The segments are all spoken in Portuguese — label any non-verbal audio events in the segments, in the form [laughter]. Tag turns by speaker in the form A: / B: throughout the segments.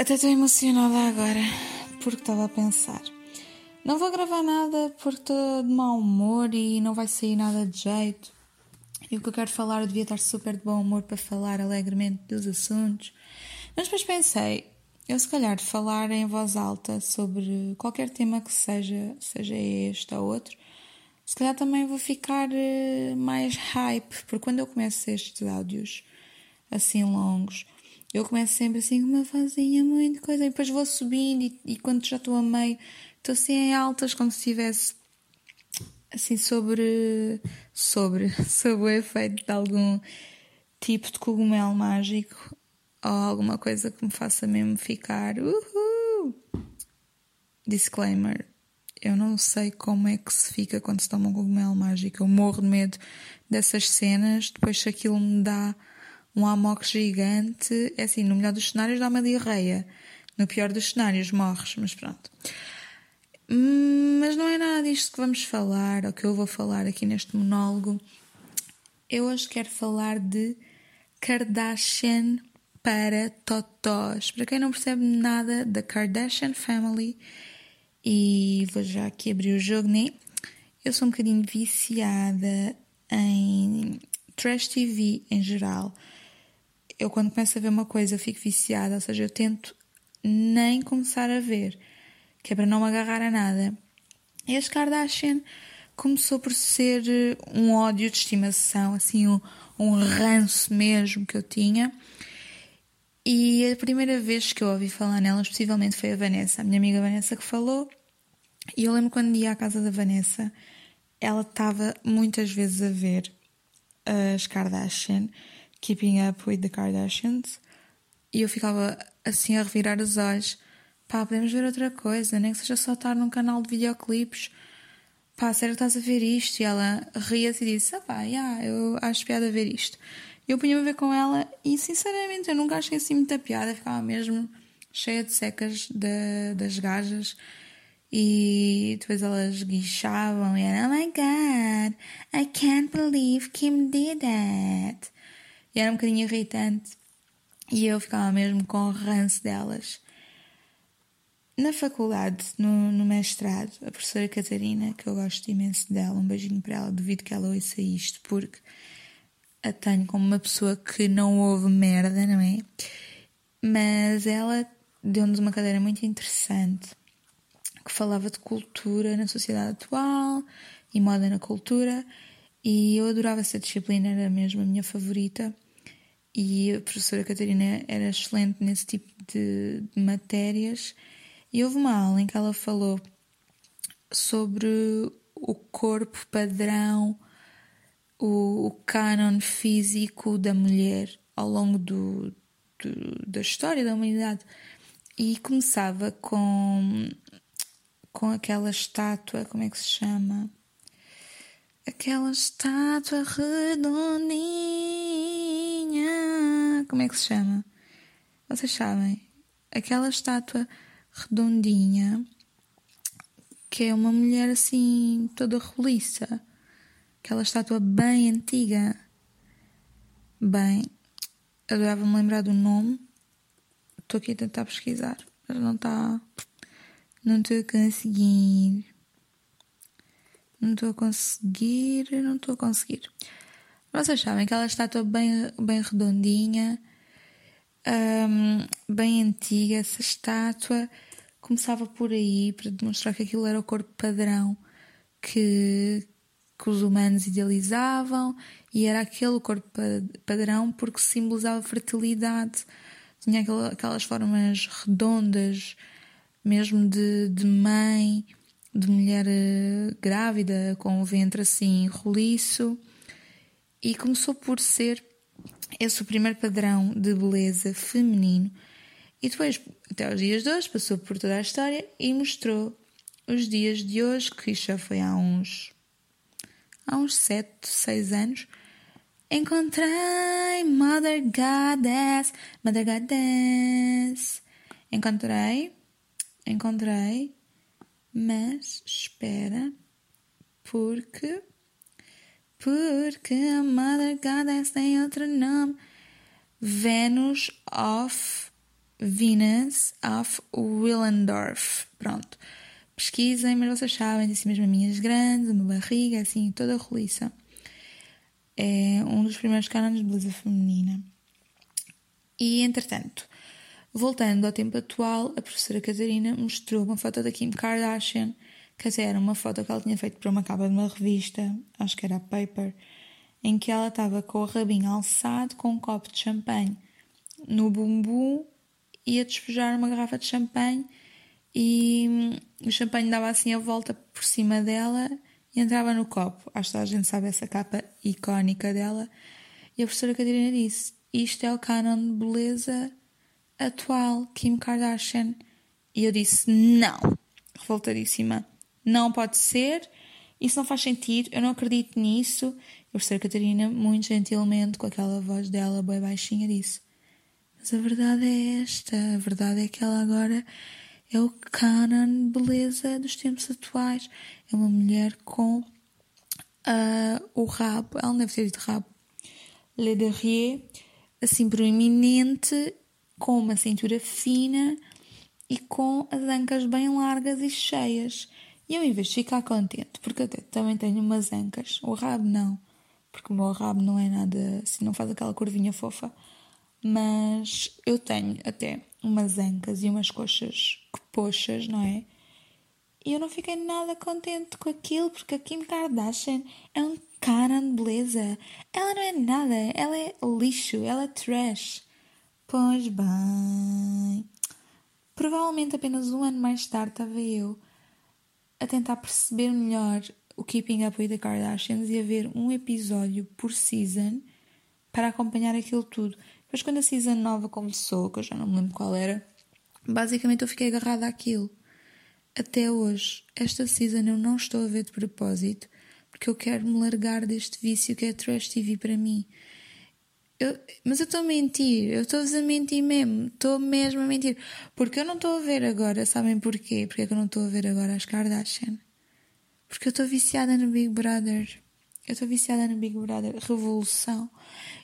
A: Até estou emocionada agora, porque estava a pensar. Não vou gravar nada porque estou de mau humor e não vai sair nada de jeito. E o que eu quero falar, eu devia estar super de bom humor para falar alegremente dos assuntos. Mas depois pensei, eu se calhar falar em voz alta sobre qualquer tema que seja, seja este ou outro, se calhar também vou ficar eh, mais hype, porque quando eu começo estes áudios assim longos, eu começo sempre assim com uma vozinha muito coisa, e depois vou subindo e, e quando já estou a meio, estou assim em altas, como se estivesse assim sobre, sobre, [laughs] sobre o efeito de algum tipo de cogumelo mágico ou alguma coisa que me faça mesmo ficar uhul. Disclaimer. Eu não sei como é que se fica quando se toma um cogumelo mágico. Eu morro de medo dessas cenas. Depois, se aquilo me dá um amok gigante. É assim, no melhor dos cenários dá uma diarreia. No pior dos cenários morres, mas pronto. Mas não é nada disto que vamos falar, ou que eu vou falar aqui neste monólogo. Eu hoje quero falar de Kardashian para Totós. Para quem não percebe nada da Kardashian Family, e vou já aqui abrir o jogo, né? Eu sou um bocadinho viciada em trash TV em geral eu quando começo a ver uma coisa eu fico viciada, ou seja, eu tento nem começar a ver, que é para não me agarrar a nada. E as Kardashian começou por ser eh, um ódio de estimação, assim, um, um ranço mesmo que eu tinha. E a primeira vez que eu ouvi falar nelas, possivelmente foi a Vanessa, a minha amiga Vanessa que falou. E eu lembro quando ia à casa da Vanessa, ela estava muitas vezes a ver as Kardashian Keeping Up with the Kardashians e eu ficava assim a revirar os olhos. Pá, podemos ver outra coisa, nem que seja só estar num canal de videoclipes. Pá, sério que estás a ver isto? E ela ria-se e disse: Ah, pá, yeah, eu acho piada ver isto. Eu punha-me a ver com ela e, sinceramente, eu nunca achei assim muita piada. Ficava mesmo cheia de secas de, das gajas. E depois elas guichavam e era: Oh my god, I can't believe Kim did that. Era um bocadinho irritante. E eu ficava mesmo com o ranço delas. Na faculdade, no, no, mestrado, a professora Catarina, que eu gosto imenso dela, um beijinho para ela, duvido que ela ouça isto, porque a tenho como uma pessoa que não ouve merda, não é? Mas ela deu-nos uma cadeira muito interessante que falava de cultura na sociedade atual e moda na cultura e eu adorava essa disciplina, era mesmo a minha favorita. E a professora Catarina era excelente nesse tipo de, de matérias. E houve uma aula em que ela falou sobre o corpo padrão, o, o canon físico da mulher ao longo do, do, da história da humanidade. E começava com, com aquela estátua, como é que se chama? Aquela estátua redondinha. Como é que se chama? Vocês sabem? Aquela estátua redondinha que é uma mulher assim toda roliça. Aquela estátua bem antiga. Bem, adorava-me lembrar do nome. Estou aqui a tentar pesquisar, mas não está. Não estou a conseguir. Não estou a conseguir, não estou a conseguir. Vocês sabem que ela estátua bem, bem redondinha, um, bem antiga, essa estátua começava por aí para demonstrar que aquilo era o corpo padrão que, que os humanos idealizavam e era aquele corpo padrão porque simbolizava fertilidade, tinha aquelas formas redondas, mesmo de, de mãe de mulher eh, grávida, com o ventre assim roliço, e começou por ser esse o primeiro padrão de beleza feminino, e depois, até os dias de hoje, passou por toda a história e mostrou os dias de hoje, que já foi há uns. há uns 7, 6 anos. Encontrei Mother Goddess, Mother Goddess. Encontrei, encontrei mas espera, porque. Porque a Mother Goddess tem outro nome. Venus of Venus of Willendorf. Pronto. Pesquisem, mas vocês sabem, disse assim mesmo minhas grandes, uma barriga assim, toda roliça. É um dos primeiros cânones de beleza feminina. E entretanto, voltando ao tempo atual, a professora Catarina mostrou uma foto da Kim Kardashian, que até era uma foto que ela tinha feito para uma capa de uma revista, acho que era a Paper, em que ela estava com o rabinho alçado com um copo de champanhe no bumbum e a despejar uma garrafa de champanhe e hum, o champanhe dava assim a volta por cima dela e entrava no copo. Acho que a gente sabe essa capa icónica dela. E a professora Catarina disse: Isto é o canon de beleza atual, Kim Kardashian. E eu disse: Não, revoltadíssima, não pode ser. Isso não faz sentido, eu não acredito nisso. E a Catarina, muito gentilmente, com aquela voz dela bem baixinha, disse: Mas a verdade é esta, a verdade é que ela agora é o canon beleza dos tempos atuais. É uma mulher com uh, o rabo, ela não deve ter dito rabo, le assim proeminente, com uma cintura fina e com as ancas bem largas e cheias. E eu, em vez de ficar contente, porque até também tenho umas ancas, o rabo não, porque o meu rabo não é nada assim, não faz aquela curvinha fofa, mas eu tenho até umas ancas e umas coxas que poxas, não é? E eu não fiquei nada contente com aquilo, porque a Kim Kardashian é um cara de beleza. Ela não é nada, ela é lixo, ela é trash. Pois bem. Provavelmente apenas um ano mais tarde estava eu a tentar perceber melhor o Keeping Up with the Kardashians e a ver um episódio por season para acompanhar aquilo tudo. Depois, quando a season nova começou, que eu já não me lembro qual era, basicamente eu fiquei agarrada àquilo. Até hoje, esta season eu não estou a ver de propósito, porque eu quero me largar deste vício que é Trash TV para mim. Eu, mas eu estou a mentir, eu estou a mentir mesmo, estou mesmo a mentir. Porque eu não estou a ver agora, sabem porquê? Porque é que eu não estou a ver agora as Kardashian? Porque eu estou viciada no Big Brother. Eu estou viciada no Big Brother. Revolução.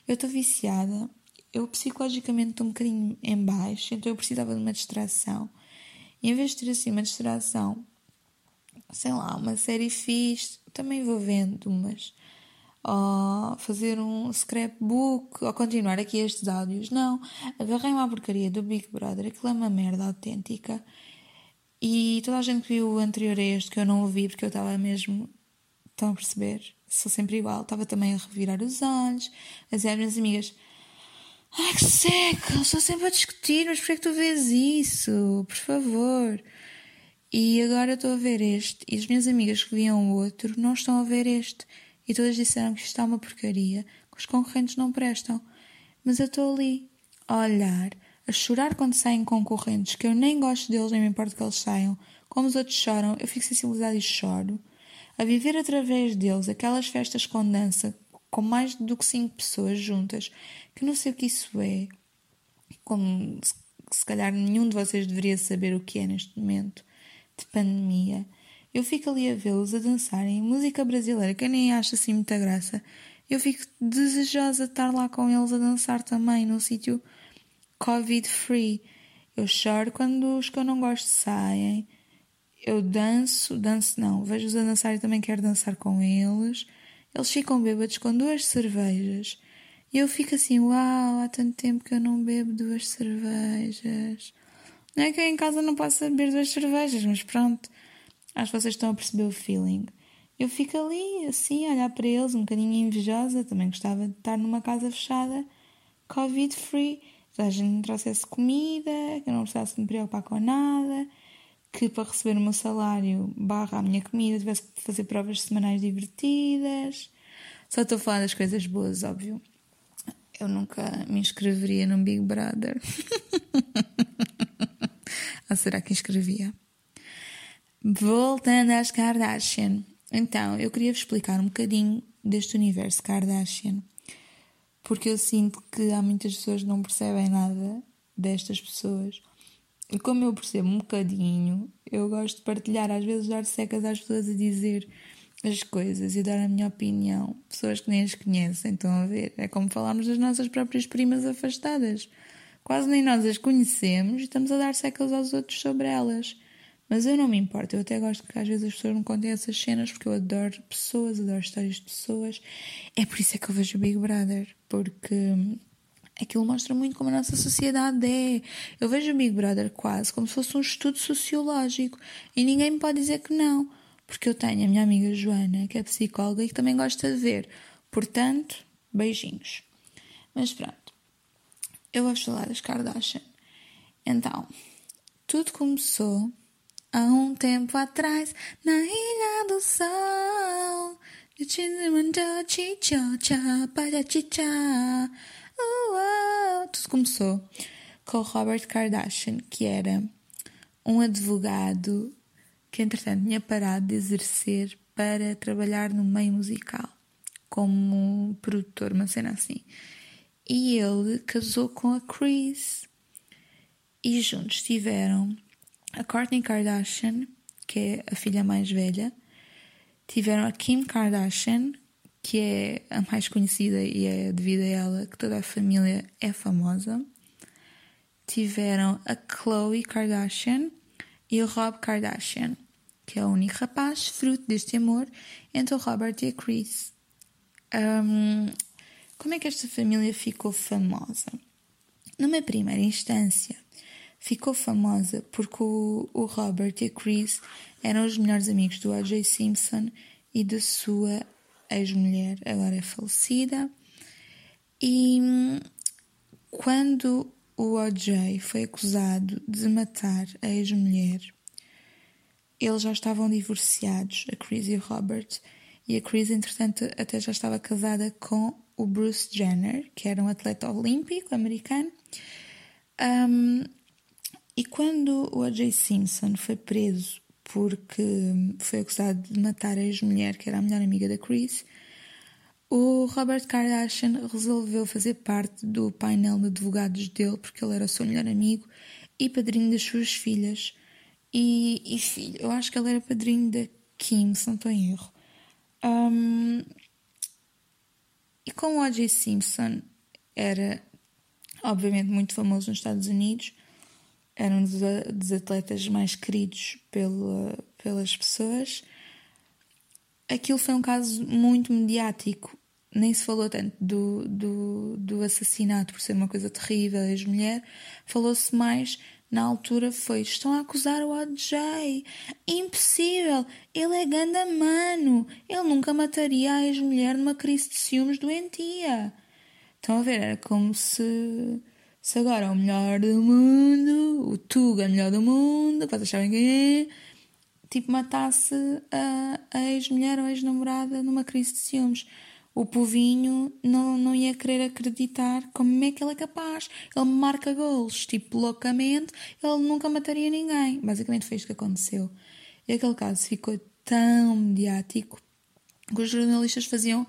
A: Eu estou viciada. Eu psicologicamente estou um bocadinho em baixo, então eu precisava de uma distração. E em vez de ter assim uma distração, sei lá, uma série fixe, também vou vendo umas ou fazer um scrapbook, ou continuar aqui estes áudios. Não, agarrei-me à porcaria do Big Brother, aquilo é uma merda autêntica. E toda a gente que viu o anterior a este, que eu não ouvi porque eu estava mesmo. Estão a perceber? Sou sempre igual. Estava também a revirar os olhos, a dizer às minhas amigas: Ai que seca, estou sempre a discutir, mas porquê é que tu vês isso? Por favor. E agora estou a ver este, e as minhas amigas que viam o outro não estão a ver este e todas disseram que isto está uma porcaria, que os concorrentes não prestam. Mas eu estou ali, a olhar, a chorar quando saem concorrentes, que eu nem gosto deles, nem me importa que eles saiam. Como os outros choram, eu fico sensibilizada e choro. A viver através deles aquelas festas com dança, com mais do que cinco pessoas juntas, que não sei o que isso é. Como se calhar nenhum de vocês deveria saber o que é neste momento de pandemia. Eu fico ali a vê-los a dançarem música brasileira, que eu nem acho assim muita graça. Eu fico desejosa de estar lá com eles a dançar também, num sítio Covid-free. Eu choro quando os que eu não gosto saem. Eu danço, danço não, vejo-os a dançar e também quero dançar com eles. Eles ficam bêbados com duas cervejas. E eu fico assim, uau, há tanto tempo que eu não bebo duas cervejas. Não é que eu em casa não possa beber duas cervejas, mas pronto. Acho que vocês estão a perceber o feeling. Eu fico ali, assim, a olhar para eles, um bocadinho invejosa. Também gostava de estar numa casa fechada, Covid-free. Que a gente me trouxesse comida, que eu não precisasse me preocupar com nada. Que para receber o meu salário, barra a minha comida, tivesse que fazer provas semanais divertidas. Só estou a falar das coisas boas, óbvio. Eu nunca me inscreveria num Big Brother. [laughs] ah, será que inscrevia? Voltando às Kardashian. Então, eu queria vos explicar um bocadinho deste universo Kardashian, porque eu sinto que há muitas pessoas que não percebem nada destas pessoas. E como eu percebo um bocadinho, eu gosto de partilhar, às vezes dar secas às pessoas a dizer as coisas e dar a minha opinião. Pessoas que nem as conhecem, estão a ver? É como falarmos das nossas próprias primas afastadas. quase nem nós as conhecemos e estamos a dar secas aos outros sobre elas. Mas eu não me importo, eu até gosto que às vezes as pessoas me contem essas cenas porque eu adoro pessoas, adoro histórias de pessoas. É por isso é que eu vejo o Big Brother, porque aquilo mostra muito como a nossa sociedade é. Eu vejo o Big Brother quase como se fosse um estudo sociológico e ninguém me pode dizer que não, porque eu tenho a minha amiga Joana, que é psicóloga e que também gosta de ver. Portanto, beijinhos. Mas pronto, eu vou falar das Kardashian. Então, tudo começou há um tempo atrás na Ilha do Sol. Tudo começou com o Robert Kardashian, que era um advogado que, entretanto, tinha parado de exercer para trabalhar no meio musical, como produtor, uma cena assim. E ele casou com a Chris. E juntos tiveram a Kourtney Kardashian, que é a filha mais velha, tiveram a Kim Kardashian, que é a mais conhecida e é devido a ela que toda a família é famosa. Tiveram a Khloe Kardashian e o Rob Kardashian, que é o único rapaz fruto deste amor entre o Robert e a Chris. Um, como é que esta família ficou famosa? Numa primeira instância, ficou famosa porque o, o Robert e a Chris eram os melhores amigos do O.J. Simpson e da sua ex-mulher, agora é falecida. E quando o O.J. foi acusado de matar a ex-mulher, eles já estavam divorciados, a Chris e o Robert, e a Chris, entretanto, até já estava casada com o Bruce Jenner, que era um atleta olímpico americano. Um, e quando o O.J. Simpson foi preso porque foi acusado de matar a ex-mulher, que era a melhor amiga da Chris, o Robert Kardashian resolveu fazer parte do painel de advogados dele, porque ele era o seu melhor amigo e padrinho das suas filhas. E, e filho, eu acho que ele era padrinho da Kim, se não estou em erro. Um, e como o O.J. Simpson era, obviamente, muito famoso nos Estados Unidos, era um dos atletas mais queridos pela, pelas pessoas. Aquilo foi um caso muito mediático. Nem se falou tanto do, do, do assassinato por ser uma coisa terrível, ex-mulher. Falou-se mais, na altura, foi: estão a acusar o OJ. Impossível! Ele é ganda mano! Ele nunca mataria a ex-mulher numa crise de ciúmes doentia. Estão a ver? Era como se se agora é o melhor do mundo, o Tuga é o melhor do mundo, vocês sabem quem é, tipo, matasse a, a ex-mulher ou ex-namorada numa crise de ciúmes. O povinho não, não ia querer acreditar como é que ele é capaz. Ele marca gols, tipo, loucamente, ele nunca mataria ninguém. Basicamente foi isto que aconteceu. E aquele caso ficou tão mediático que os jornalistas faziam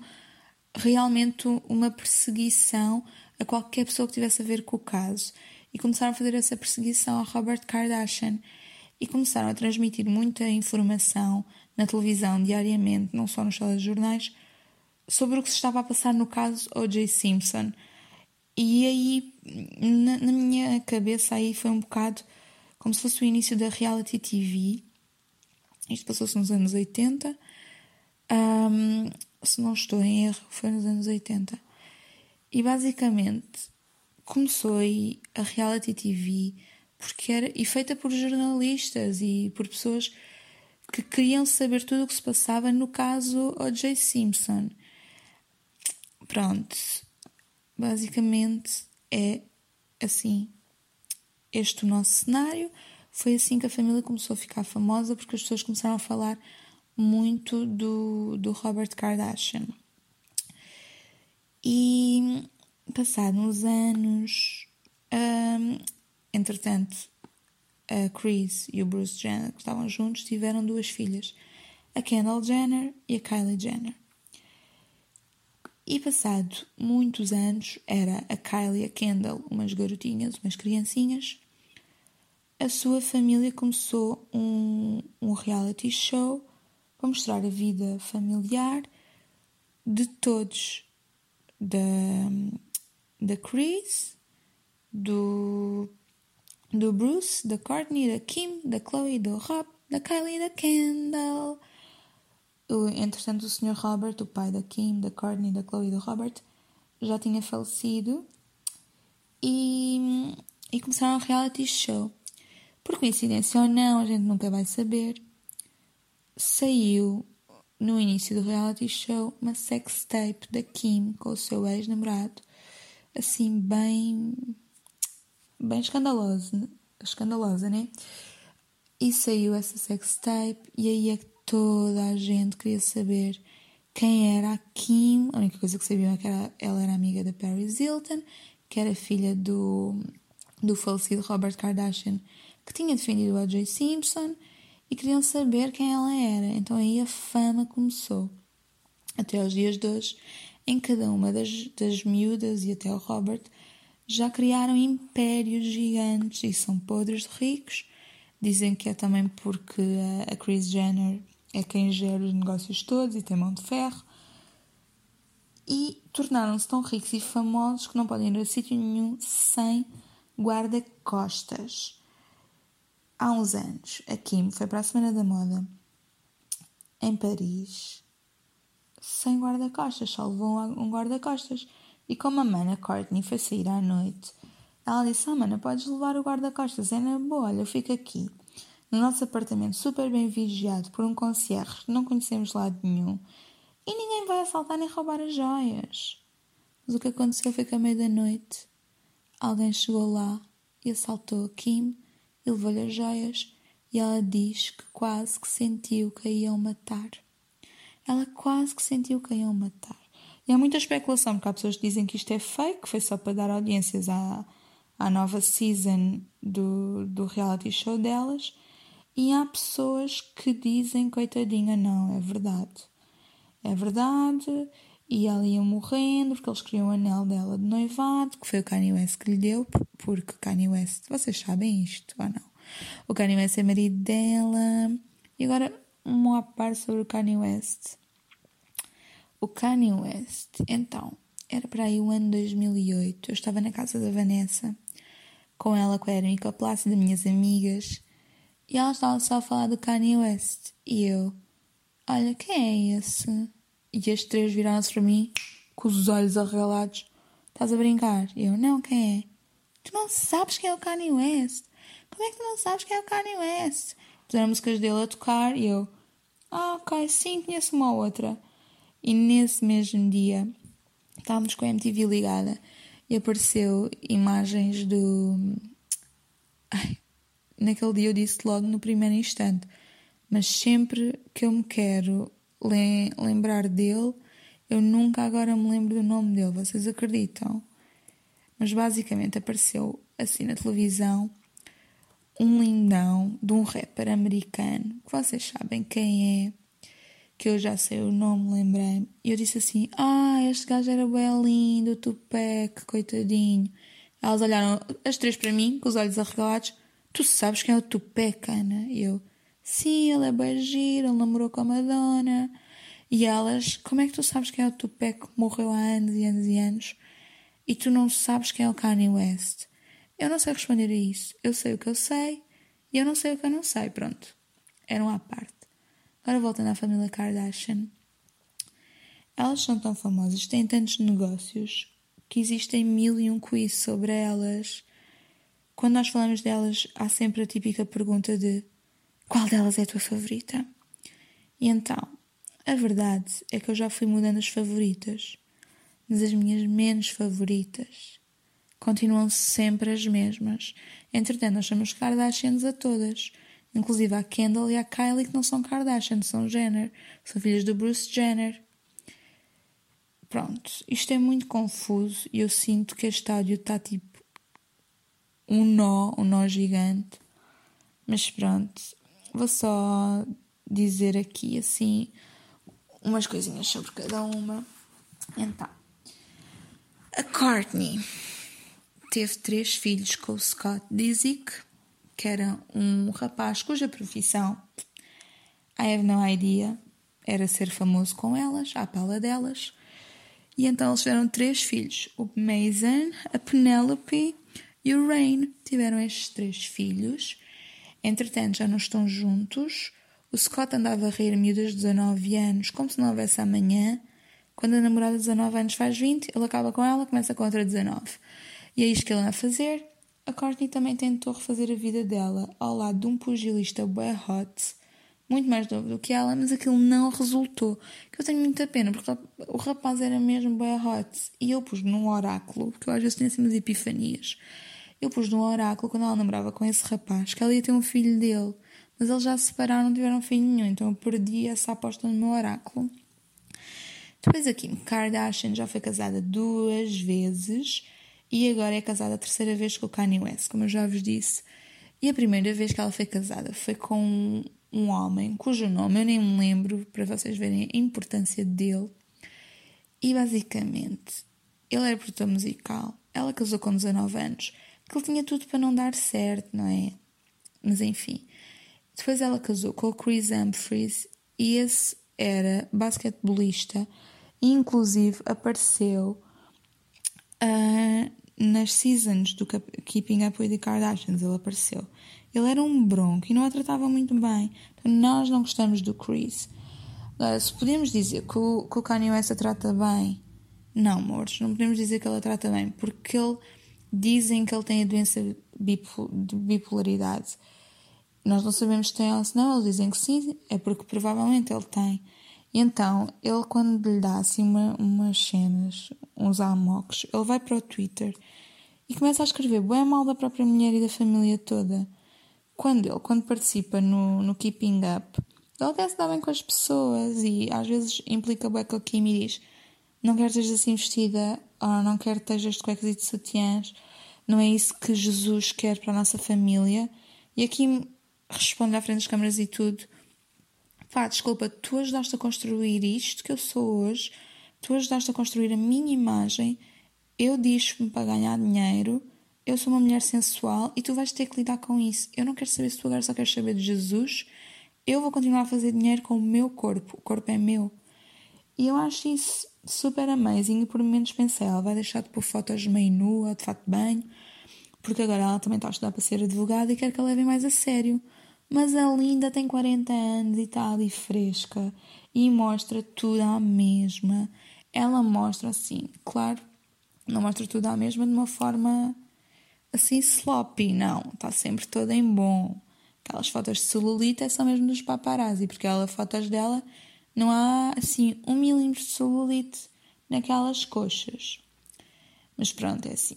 A: realmente uma perseguição a qualquer pessoa que tivesse a ver com o caso e começaram a fazer essa perseguição a Robert Kardashian e começaram a transmitir muita informação na televisão diariamente, não só nos telejornais, sobre o que se estava a passar no caso O.J. Simpson. E aí, na, na, minha cabeça, aí foi um bocado como se fosse o início da reality TV. Isto passou-se nos anos 80. Um, se não estou em erro, foi nos anos 80. E basicamente começou aí a reality TV porque era e feita por jornalistas e por pessoas que queriam saber tudo o que se passava no caso O.J. Simpson. Pronto, basicamente é assim este o nosso cenário. Foi assim que a família começou a ficar famosa porque as pessoas começaram a falar muito do, do Robert Kardashian. E passados uns anos, um, entretanto, a Chris e o Bruce Jenner, que estavam juntos, tiveram duas filhas, a Kendall Jenner e a Kylie Jenner. E passado muitos anos, era a Kylie e a Kendall umas garotinhas, umas criancinhas, a sua família começou um, um reality show para mostrar a vida familiar de todos da, da Chris, do, do Bruce, da Courtney, da Kim, da Chloe, do Rob, da Kylie e da Kendall. O, entretanto, o Sr. Robert, o pai da Kim, da Courtney, da Chloe e do Robert, já tinha falecido e, e começaram um reality show. Por coincidência ou não, a gente nunca vai saber. Saiu no início do reality show uma sex tape da Kim com o seu ex-namorado, assim, bem. bem escandalosa, escandalosa, né? E saiu essa sex tape, e aí é que toda a gente queria saber quem era a Kim. A única coisa que sabiam é que era, ela era amiga da Paris Hilton, que era filha do, do falecido Robert Kardashian, que tinha defendido o O.J. Simpson e queriam saber quem ela era. Então aí a fama começou. Até aos dias de hoje, em cada uma das, das miúdas e até o Robert já criaram impérios gigantes e são podres de ricos. Dizem que é também porque a Kris Jenner é quem gera os negócios todos e tem mão de ferro. E tornaram-se tão ricos e famosos que não podem ir a sítio nenhum sem guarda-costas há uns anos, a Kim foi para a Semana da Moda em Paris sem guarda-costas, só levou um guarda-costas. E como a mana Courtney foi sair à noite, ela disse: Ah, mana, podes levar o guarda-costas, é na boa, olha, eu fico aqui, no nosso apartamento, super bem vigiado por um concierge, não conhecemos lado nenhum, e ninguém vai assaltar nem roubar as joias. Mas o que aconteceu foi que à meia-da-noite alguém chegou lá e assaltou a Kim e levou-lhe as joias e ela diz que quase que sentiu que a iam matar. Ela quase que sentiu que a iam matar. E há muita especulação, porque há pessoas que dizem que isto é fake, que foi só para dar audiências à, à nova season do, do reality show delas. E há pessoas que dizem, coitadinha, não, é verdade. É verdade, e ela ia morrendo porque eles queriam o anel dela de noivado, que foi o Kanye West que lhe deu, porque Kanye West, vocês sabem isto ou não? O Kanye West é marido dela. E agora, uma parte sobre o Kanye West. O Kanye West, então, era para aí o ano 2008. Eu estava na casa da Vanessa, com ela, com a Erin e com a Plácida, minhas amigas, e ela estava só a falar do Kanye West. E eu, olha, quem é esse? E as três viraram-se para mim com os olhos arregalados. Estás a brincar? E eu, não, quem é? Tu não sabes quem é o Kanye West? Como é que tu não sabes quem é o Kanye West? Puseram músicas dele a tocar e eu, ah, ok, sim, conheço uma ou outra. E nesse mesmo dia estávamos com a MTV ligada e apareceu imagens do. Ai, naquele dia eu disse logo no primeiro instante, mas sempre que eu me quero lembrar dele, eu nunca agora me lembro do nome dele, vocês acreditam? Mas basicamente apareceu assim na televisão um lindão de um rapper americano, que vocês sabem quem é, que eu já sei o nome, lembrei-me. E eu disse assim: Ah, este gajo era bem lindo, Tupac, coitadinho. Elas olharam as três para mim, com os olhos arregalados. Tu sabes quem é o Tupac, Ana? E eu: Sim, ele é bem giro, ele namorou com a Madonna. E elas, como é que tu sabes quem é o Tupac que morreu há anos e anos e anos e tu não sabes quem é o Kanye West? Eu não sei responder a isso. Eu sei o que eu sei e eu não sei o que eu não sei. Pronto. Era uma parte. Agora voltando à família Kardashian. Elas são tão famosas, têm tantos negócios, que existem mil e um quiz sobre elas. Quando nós falamos delas, há sempre a típica pergunta de qual delas é a tua favorita? E então, a verdade é que eu já fui mudando as favoritas, mas as minhas menos favoritas continuam sempre as mesmas. Entretanto, nós chamamos Kardashians a todas, inclusive a Kendall e a Kylie, que não são Kardashian, são Jenner, são filhas do Bruce Jenner. Pronto, isto é muito confuso e eu sinto que este áudio está tipo um nó, um nó gigante. Mas pronto, Vou só dizer aqui assim umas coisinhas sobre cada uma. Então, a Courtney teve três filhos com o Scott Disick, que era um rapaz cuja profissão I have no idea era ser famoso com elas, à pala delas. E então eles tiveram três filhos: o Mason, a Penelope e o Rain. Tiveram estes três filhos. Entretanto, já não estão juntos. O Scott andava a rir miúdas de 19 anos, como se não houvesse amanhã. Quando a namorada de 19 anos faz 20, ele acaba com ela, começa com outra 19. E é isto que ele anda a fazer. A Courtney também tentou refazer a vida dela ao lado de um pugilista bué hot, muito mais novo do que ela, mas aquilo não resultou. Que eu tenho muita pena, porque o rapaz era mesmo bué hot. E eu pus num oráculo, porque eu às vezes tenho assim umas epifanias. Eu pus num oráculo, quando ela namorava com esse rapaz, que ela ia ter um filho dele. Mas eles já se separaram, não tiveram filho nenhum, então eu perdi essa aposta no meu oráculo. Depois a Kim Kardashian já foi casada duas vezes e agora é casada a terceira vez com o Kanye West, como eu já vos disse. E a primeira vez que ela foi casada foi com um homem cujo nome eu nem me lembro, para vocês verem a importância dele. E basicamente, ele era produtor musical, ela casou com 19 anos, que ele tinha tudo para não dar certo, não é? Mas enfim. Depois ela casou com o Chris Humphries e esse era basquetebolista e inclusive apareceu uh, nas seasons do Keeping Up with the Kardashians, ele apareceu. Ele era um bronco e não a tratava muito bem. Então, nós não gostamos do Chris. Se podemos dizer que o, que o Kanye West a trata bem, não, amores, não podemos dizer que ele a trata bem, porque ele dizem que ele tem a doença de bipolaridade. Nós não sabemos se tem ou se não, eles dizem que sim, é porque provavelmente ele tem. E então, ele quando lhe dá assim uma, umas cenas, uns amocos, ele vai para o Twitter e começa a escrever bem mal da própria mulher e da família toda. Quando ele, quando participa no, no Keeping Up, ele até se dá bem com as pessoas e às vezes implica bem com a Kim e diz não quero que estejas assim vestida, ou não quero que estejas de cuecas e de sutiãs, não é isso que Jesus quer para a nossa família. E a Kim responde à frente das câmaras e tudo pá, desculpa, tu ajudaste a construir isto que eu sou hoje, tu ajudaste a construir a minha imagem, eu disse-me para ganhar dinheiro, eu sou uma mulher sensual e tu vais ter que lidar com isso. Eu não quero saber se tu agora só queres saber de Jesus, eu vou continuar a fazer dinheiro com o meu corpo, o corpo é meu. E eu acho isso super amazing e por momentos pensei, ela vai deixar de pôr fotos meio nua, de fato de banho, porque agora ela também está a estudar para ser advogada e quer que a levem mais a sério. Mas a Linda tem 40 anos e está ali fresca e mostra tudo à mesma. Ela mostra assim, claro, não mostra tudo à mesma de uma forma assim sloppy, não. Está sempre toda em bom. Aquelas fotos de celulite são mesmo dos paparazzi, porque aquelas fotos dela não há assim um milímetro de celulite naquelas coxas. Mas pronto, é assim.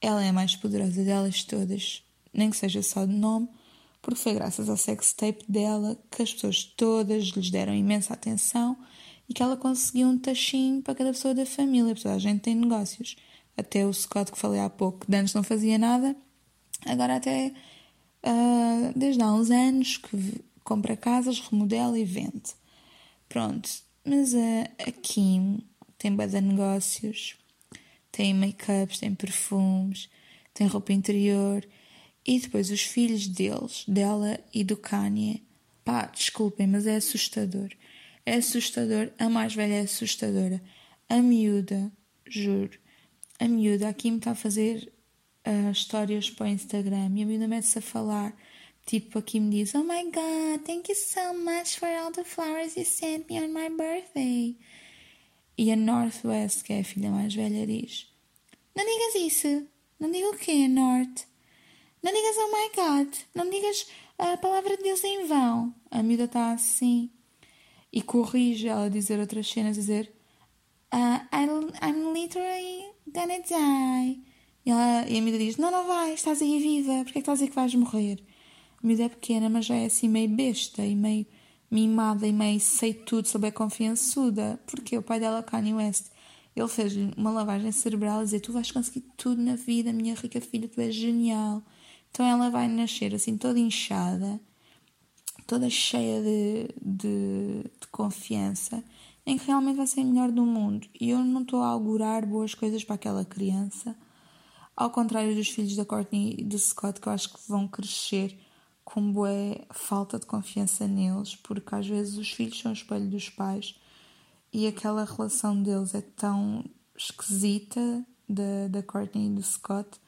A: Ela é a mais poderosa delas todas, nem que seja só de nome porque foi graças ao sextape dela que as pessoas todas lhes deram imensa atenção e que ela conseguiu um tachinho para cada pessoa da família, porque toda a gente tem negócios. Até o Scott que falei há pouco, que antes não fazia nada, agora até uh, desde há uns anos que compra casas, remodela e vende. Pronto, mas a, a Kim tem bada negócios, tem make-ups, tem perfumes, tem roupa interior e depois os filhos deles, dela e do Kanye. Pá, desculpem, mas é assustador. É assustador. A mais velha é assustadora. A miúda, juro. A miúda aqui me está a fazer uh, histórias para o Instagram e a miúda mete-se a falar. Tipo, aqui me diz: Oh my god, thank you so much for all the flowers you sent me on my birthday. E a Northwest, que é a filha mais velha, diz: Não digas isso. Não diga o quê, North? Não digas oh my God, não digas a palavra de Deus em vão. A miúda está assim. E corrige ela a dizer outras cenas, dizer uh, I'm literally gonna die. E, ela, e a miúda diz, não, não vai, estás aí viva, porque é que estás a dizer que vais morrer? Miúda é pequena, mas já é assim meio besta e meio mimada e meio sei tudo, sobre a confiançuda. Porque o pai dela, Kanye West, ele fez-lhe uma lavagem cerebral a dizer, tu vais conseguir tudo na vida, minha rica filha, tu és genial. Então ela vai nascer assim toda inchada, toda cheia de, de, de confiança, em que realmente vai ser a melhor do mundo. E eu não estou a augurar boas coisas para aquela criança, ao contrário dos filhos da Courtney e do Scott, que eu acho que vão crescer com boa falta de confiança neles, porque às vezes os filhos são o espelho dos pais e aquela relação deles é tão esquisita da, da Courtney e do Scott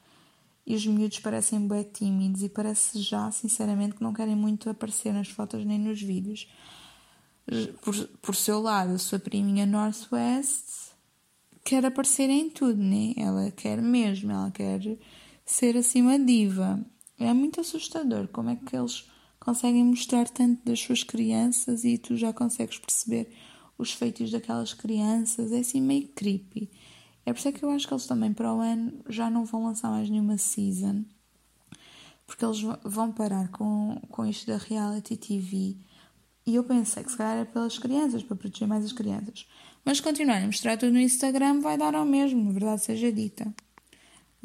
A: e os miúdos parecem bem tímidos e parece já, sinceramente, que não querem muito aparecer nas fotos nem nos vídeos. Por, por seu lado, a sua priminha Northwest quer aparecer em tudo, né? Ela quer mesmo, ela quer ser uma diva. É muito assustador como é que eles conseguem mostrar tanto das suas crianças e tu já consegues perceber os feitos daquelas crianças. É assim meio creepy. É por isso que eu acho que eles também para o ano já não vão lançar mais nenhuma season. Porque eles vão parar com, com isto da reality TV. E eu pensei que se calhar era pelas crianças, para proteger mais as crianças. Mas continuarem a mostrar tudo no Instagram vai dar ao mesmo, verdade seja dita.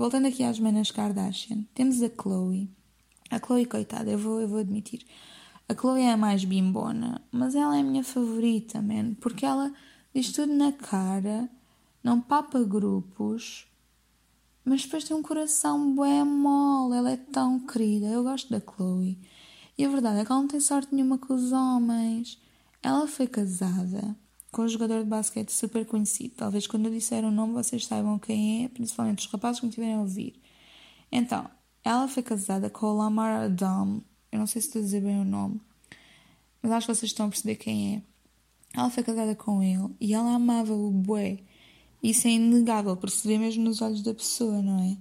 A: Voltando aqui às manas Kardashian, temos a Chloe. A Chloe, coitada, eu vou, eu vou admitir. A Chloe é a mais bimbona, mas ela é a minha favorita, man, porque ela diz tudo na cara, não papa grupos, mas depois tem um coração bué mole, ela é tão querida. Eu gosto da Chloe. E a verdade é que ela não tem sorte nenhuma com os homens. Ela foi casada com um jogador de basquete super conhecido. Talvez quando eu disser o nome vocês saibam quem é, principalmente os rapazes que me estiverem a ouvir. Então, ela foi casada com o Lamar Odom. Eu não sei se estou a dizer bem o nome, mas acho que vocês estão a perceber quem é. Ela foi casada com ele e ela amava o bué. Isso é inegável, vê mesmo nos olhos da pessoa, não é?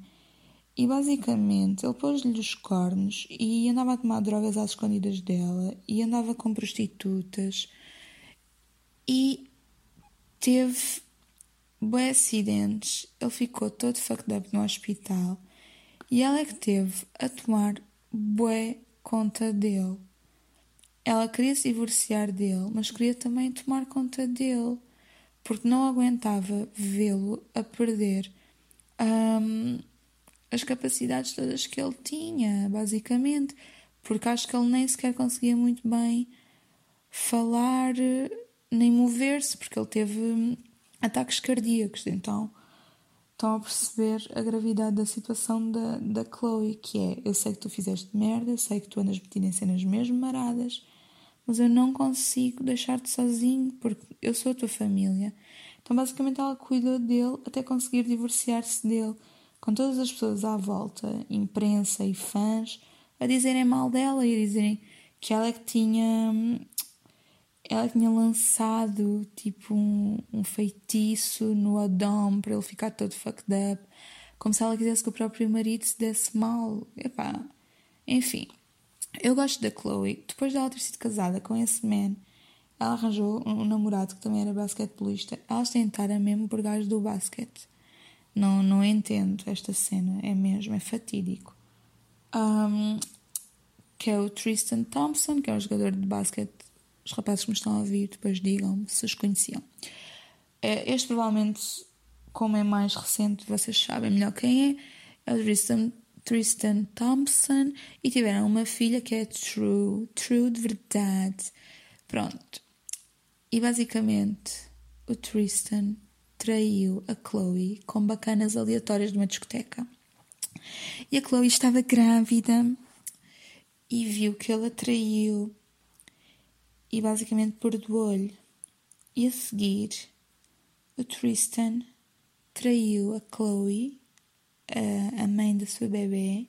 A: E basicamente ele pôs-lhe os cornos e andava a tomar drogas às escondidas dela e andava com prostitutas e teve bué acidentes. Ele ficou todo fucked up no hospital e ela é que teve a tomar bué conta dele. Ela queria se divorciar dele, mas queria também tomar conta dele, porque não aguentava vê-lo a perder um, as capacidades todas que ele tinha, basicamente, porque acho que ele nem sequer conseguia muito bem falar nem mover-se, porque ele teve ataques cardíacos, então estão a perceber a gravidade da situação da, da Chloe, que é eu sei que tu fizeste merda, eu sei que tu andas metido em cenas mesmo maradas, mas eu não consigo deixar-te sozinho porque eu sou a tua família. Então basicamente ela cuidou dele até conseguir divorciar-se dele, com todas as pessoas à volta, imprensa e fãs, a dizerem mal dela e a dizerem que ela é que tinha ela tinha lançado tipo um, um feitiço no Adam para ele ficar todo fucked up, como se ela quisesse que o próprio marido se desse mal. Epá, enfim. Eu gosto da Chloe. Depois dela ter sido casada com esse man, ela arranjou um namorado que também era basquetebolista. Elas tentaram mesmo por gajos do basquete. Não, não entendo esta cena. É mesmo, é fatídico. Um, que é o Tristan Thompson, que é um jogador de basquete os rapazes que me estão a ouvir depois digam se os conheciam. É, este provavelmente, como é mais recente, vocês sabem melhor quem é. É o Tristan, Tristan Thompson e tiveram uma filha que é True, True de verdade. Pronto. E basicamente o Tristan traiu a Chloe com bacanas aleatórias de uma discoteca. E a Chloe estava grávida e viu que ele a traiu e basicamente perdoou-lhe. E a seguir, o Tristan traiu a Chloe, a, a mãe da sua bebê,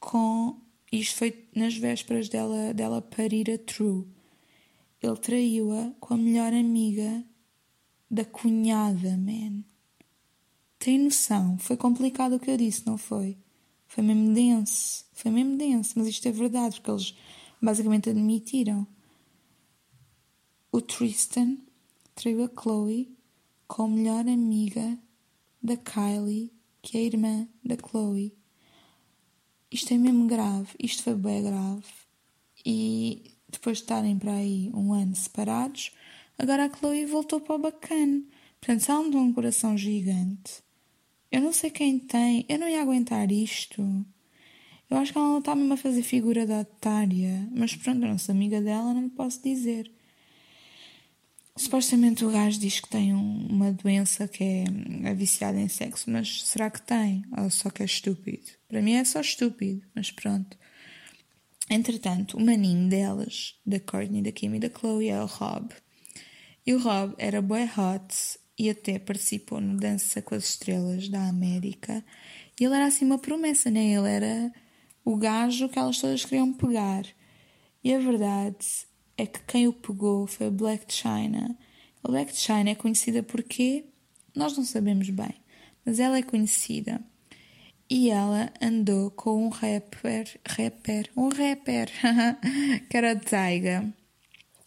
A: com. Isto foi nas vésperas dela, dela parir a True. Ele traiu-a com a melhor amiga da cunhada, man. Tem noção? Foi complicado o que eu disse, não foi? Foi mesmo denso. Foi mesmo denso, mas isto é verdade, porque eles basicamente admitiram. O Tristan traiu a Chloe com a melhor amiga da Kylie, que é a irmã da Chloe. Isto é mesmo grave, isto foi bem grave. E depois de estarem para aí um ano separados, agora a Chloe voltou para o bacana. Portanto, deu um coração gigante, eu não sei quem tem, eu não ia aguentar isto. Eu acho que ela não está mesmo a fazer figura da otária, mas pronto, eu não sou amiga dela, não posso dizer. Supostamente o gajo diz que tem um, uma doença que é, é viciada em sexo, mas será que tem? Ou só que é estúpido? Para mim é só estúpido, mas pronto. Entretanto, o maninho delas, da Courtney, da Kim e da Chloe, é o Rob. E o Rob era boy hot e até participou no Dança com as Estrelas da América E ele era assim uma promessa, né? Ele era o gajo que elas todas queriam pegar. E a verdade é que quem o pegou foi a Black China. A Black China é conhecida porque nós não sabemos bem, mas ela é conhecida. E ela andou com um rapper, rapper, um rapper, [laughs] que era Taiga.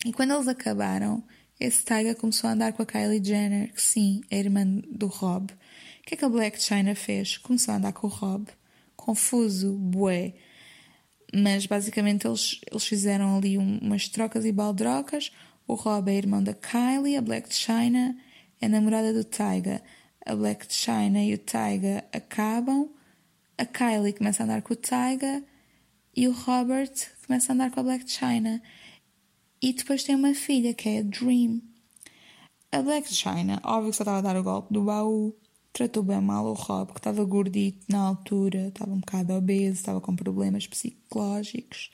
A: E quando eles acabaram, esse Taiga começou a andar com a Kylie Jenner, que sim, é irmã do Rob. O que é que a Black China fez? Começou a andar com o Rob. Confuso, bué. Mas basicamente eles, eles fizeram ali um, umas trocas e baldrocas. O Rob é irmão da Kylie, a Black China é namorada do Taiga. A Black China e o Taiga acabam. A Kylie começa a andar com o Taiga e o Robert começa a andar com a Black China. E depois tem uma filha que é a Dream. A Black China, óbvio que só estava a dar o golpe do baú, tratou bem mal o Rob, que estava gordito na altura, estava um bocado obeso, estava com problemas psicológicos.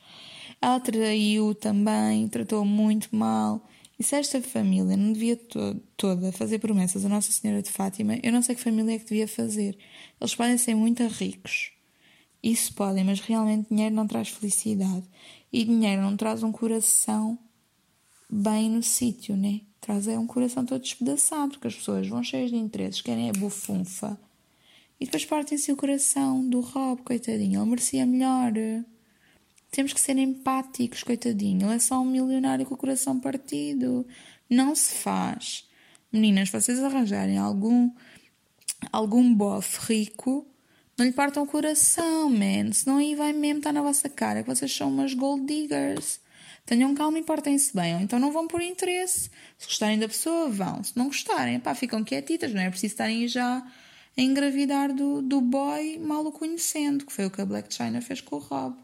A: Ela traiu também, tratou muito mal. E se esta família não devia to toda fazer promessas a Nossa Senhora de Fátima, eu não sei que família é que devia fazer. Eles podem ser muito ricos. Isso podem, mas realmente dinheiro não traz felicidade. E dinheiro não traz um coração bem no sítio, né? Traz é um coração todo despedaçado, porque as pessoas vão cheias de interesses, querem a bufunfa. E depois partem-se o coração do Rob, coitadinho. Ele merecia melhor. Temos que ser empáticos, coitadinho. Ele é só um milionário com o coração partido. Não se faz. Meninas, vocês arranjarem algum algum bofe rico, não lhe partam o coração, man. Senão aí vai mesmo estar na vossa cara que vocês são umas gold diggers. Tenham calma e portem-se bem, ou então não vão por interesse. Se gostarem da pessoa, vão. Se não gostarem, pá, ficam quietitas, não é preciso estarem já a engravidar do, do boy mal o conhecendo, que foi o que a Black China fez com o Rob.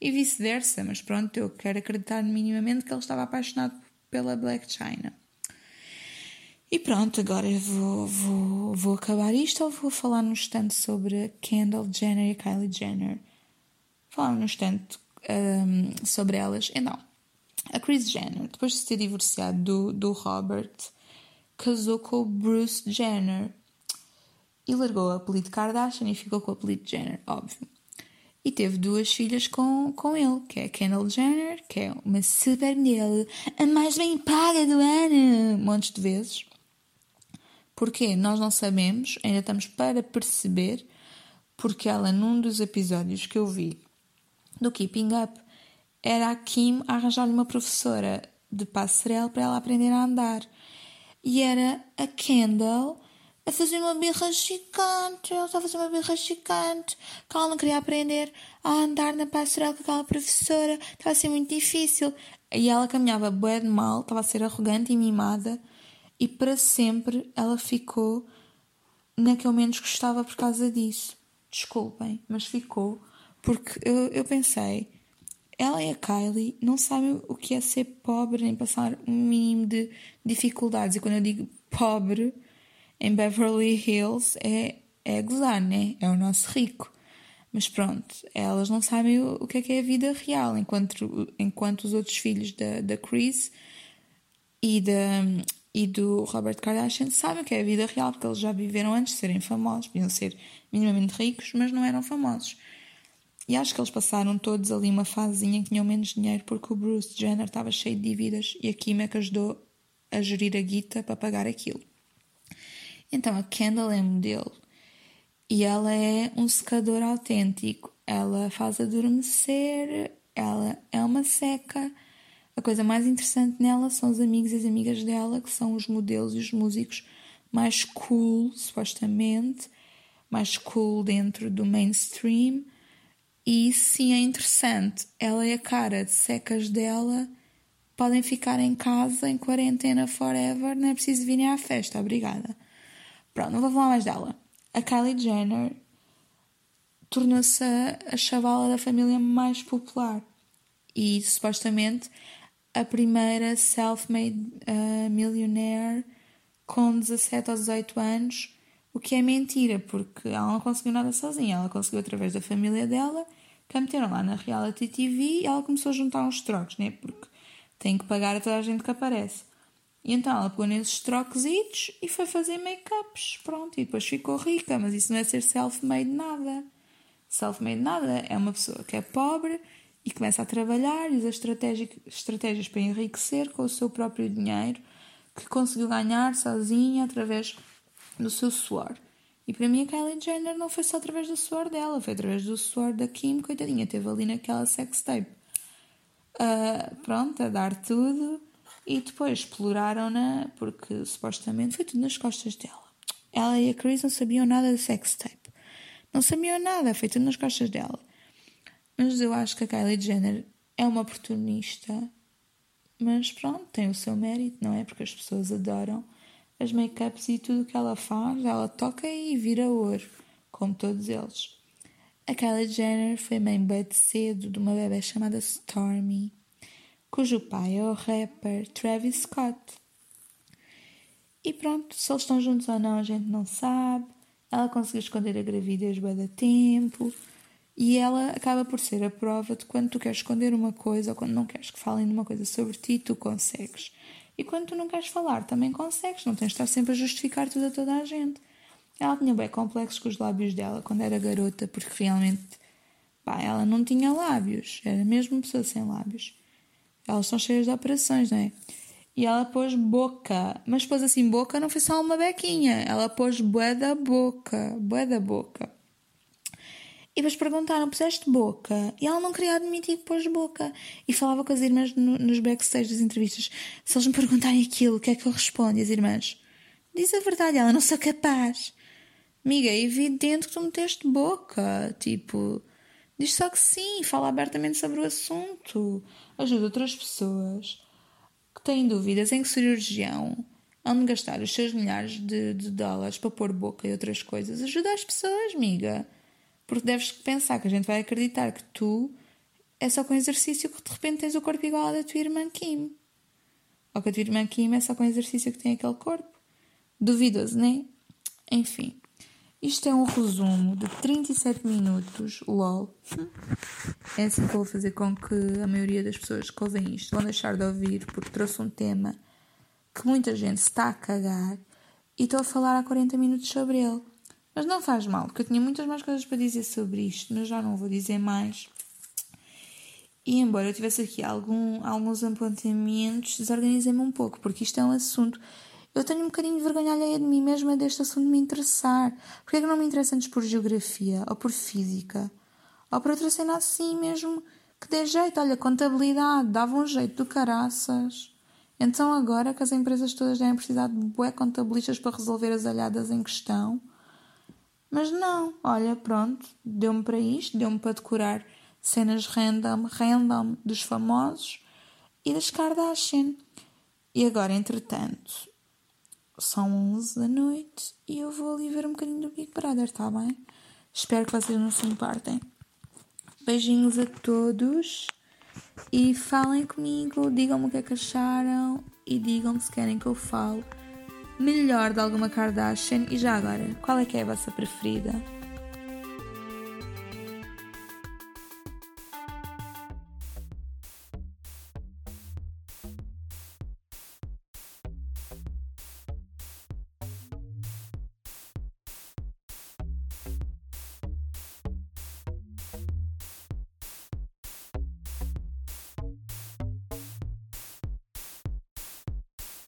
A: E vice-versa, mas pronto, eu quero acreditar minimamente que ele estava apaixonado pela Black China. E pronto, agora vou, vou, vou acabar isto ou vou falar no instante sobre Kendall Jenner e Kylie Jenner? Falar no instante um, sobre elas. Então, a Kris Jenner, depois de se ter divorciado do, do Robert, casou com o Bruce Jenner e largou o apelido Kardashian e ficou com o apelido Jenner, óbvio. E teve duas filhas com, com ele, que é a Kendall Jenner, que é uma super mulher, a mais bem paga do ano, montes de vezes. Porque nós não sabemos, ainda estamos para perceber, porque ela, num dos episódios que eu vi do Keeping Up, era a Kim arranjar-lhe uma professora de passarela para ela aprender a andar. E era a Kendall a fazer uma birra gigante. Ela estava a fazer uma birra gigante. Que ela não queria aprender a andar na passarela com aquela professora. Estava a ser muito difícil. E ela caminhava bué de mal, estava a ser arrogante e mimada. E para sempre ela ficou na que eu menos gostava por causa disso. Desculpem, mas ficou. Porque eu, eu pensei ela e a Kylie não sabem o que é ser pobre nem passar um mínimo de dificuldades. E quando eu digo pobre em Beverly Hills é, é gozar, né? É o nosso rico. Mas pronto, elas não sabem o, o que é que é a vida real, enquanto, enquanto os outros filhos da, da Chris e, da, e do Robert Kardashian sabem o que é a vida real, porque eles já viveram antes de serem famosos, podiam ser minimamente ricos, mas não eram famosos. E acho que eles passaram todos ali uma fasezinha em que tinham menos dinheiro porque o Bruce Jenner estava cheio de dívidas e a Kim é que ajudou a gerir a guita para pagar aquilo. Então a Kendall é modelo e ela é um secador autêntico. Ela faz adormecer, ela é uma seca. A coisa mais interessante nela são os amigos e as amigas dela, que são os modelos e os músicos mais cool, supostamente, mais cool dentro do mainstream e sim é interessante. Ela e a cara de secas dela podem ficar em casa em quarentena forever, não é preciso virem à festa, obrigada. Pronto, não vou falar mais dela. A Kylie Jenner tornou-se a, a chavala da família mais popular e supostamente a primeira self-made uh, millionaire com 17 ou 18 anos o que é mentira, porque ela não conseguiu nada sozinha. Ela conseguiu através da família dela, que a meteram lá na reality TV e ela começou a juntar uns trocos, né? Porque tem que pagar a toda a gente que aparece. E então ela pegou nesses troquesitos e foi fazer make-ups. Pronto, e depois ficou rica. Mas isso não é ser self-made nada. Self-made nada é uma pessoa que é pobre e começa a trabalhar e usa estratégias para enriquecer com o seu próprio dinheiro que conseguiu ganhar sozinha através do seu suor. E para mim a Kylie Jenner não foi só através do suor dela, foi através do suor da Kim, coitadinha, teve ali naquela sextape. Uh, pronto, a dar tudo e depois exploraram-na porque supostamente foi tudo nas costas dela. Ela e a Chris não sabiam nada da sextape. Não sabiam nada, foi tudo nas costas dela. Mas eu acho que a Kylie Jenner é uma oportunista, mas pronto, tem o seu mérito, não é? Porque as pessoas adoram as make-ups e tudo o que ela faz, ela toca e vira ouro, como todos eles. A Kylie Jenner foi mãe bem cedo de uma bebê chamada Stormy, cujo pai é o rapper Travis Scott. E pronto, se eles estão juntos ou não, a gente não sabe. Ela conseguiu esconder a gravidez bem da tempo. E ela acaba por ser a prova de quando tu queres esconder uma coisa ou quando não queres que falem de uma coisa sobre ti, tu consegues. E quando tu não queres falar, também consegues, não tens de estar sempre a justificar tudo a toda a gente. Ela tinha bem complexos com os lábios dela quando era garota, porque realmente pá, ela não tinha lábios, era mesmo pessoa sem lábios. Elas são cheias de operações, não é? E ela pôs boca, mas pôs assim boca, não foi só uma bequinha, ela pôs bué da boca, bué da boca. E depois perguntaram: puseste boca? E ela não queria admitir que pôs boca. E falava com as irmãs no, nos backstage das entrevistas: se eles me perguntarem aquilo, o que é que eu respondo? E as irmãs: diz a verdade, ela não sou capaz. Amiga, é evidente que tu meteste boca. Tipo, diz só que sim, fala abertamente sobre o assunto. Ajuda outras pessoas que têm dúvidas em que cirurgião hão de gastar os seus milhares de, de dólares para pôr boca e outras coisas. Ajuda as pessoas, amiga. Porque deves pensar que a gente vai acreditar que tu é só com exercício que de repente tens o corpo igual ao da tua irmã Kim. Ou que a tua irmã Kim é só com exercício que tem aquele corpo. Duvidoso, nem? É? Enfim. Isto é um resumo de 37 minutos, lol. É assim que vou fazer com que a maioria das pessoas que ouvem isto vão deixar de ouvir, porque trouxe um tema que muita gente está a cagar e estou a falar há 40 minutos sobre ele. Mas não faz mal, porque eu tinha muitas mais coisas para dizer sobre isto, mas já não vou dizer mais. E embora eu tivesse aqui algum, alguns apontamentos, desorganizei-me um pouco, porque isto é um assunto. Eu tenho um bocadinho de vergonha alheia de mim mesma deste assunto me interessar. Porquê é que não me interessa antes por geografia, ou por física, ou por outra cena assim mesmo que dê jeito? Olha, contabilidade, dava um jeito do caraças. Então agora que as empresas todas devem precisar de bué contabilistas para resolver as alhadas em questão, mas não, olha, pronto, deu-me para isto, deu-me para decorar cenas random, random dos famosos e das Kardashian. E agora, entretanto, são 11 da noite e eu vou ali ver um bocadinho do Big Brother, tá bem? Espero que vocês não se importem. Beijinhos a todos e falem comigo, digam-me o que é que acharam e digam-me se querem que eu fale melhor de alguma Kardashian? E já agora, qual é que é a vossa preferida?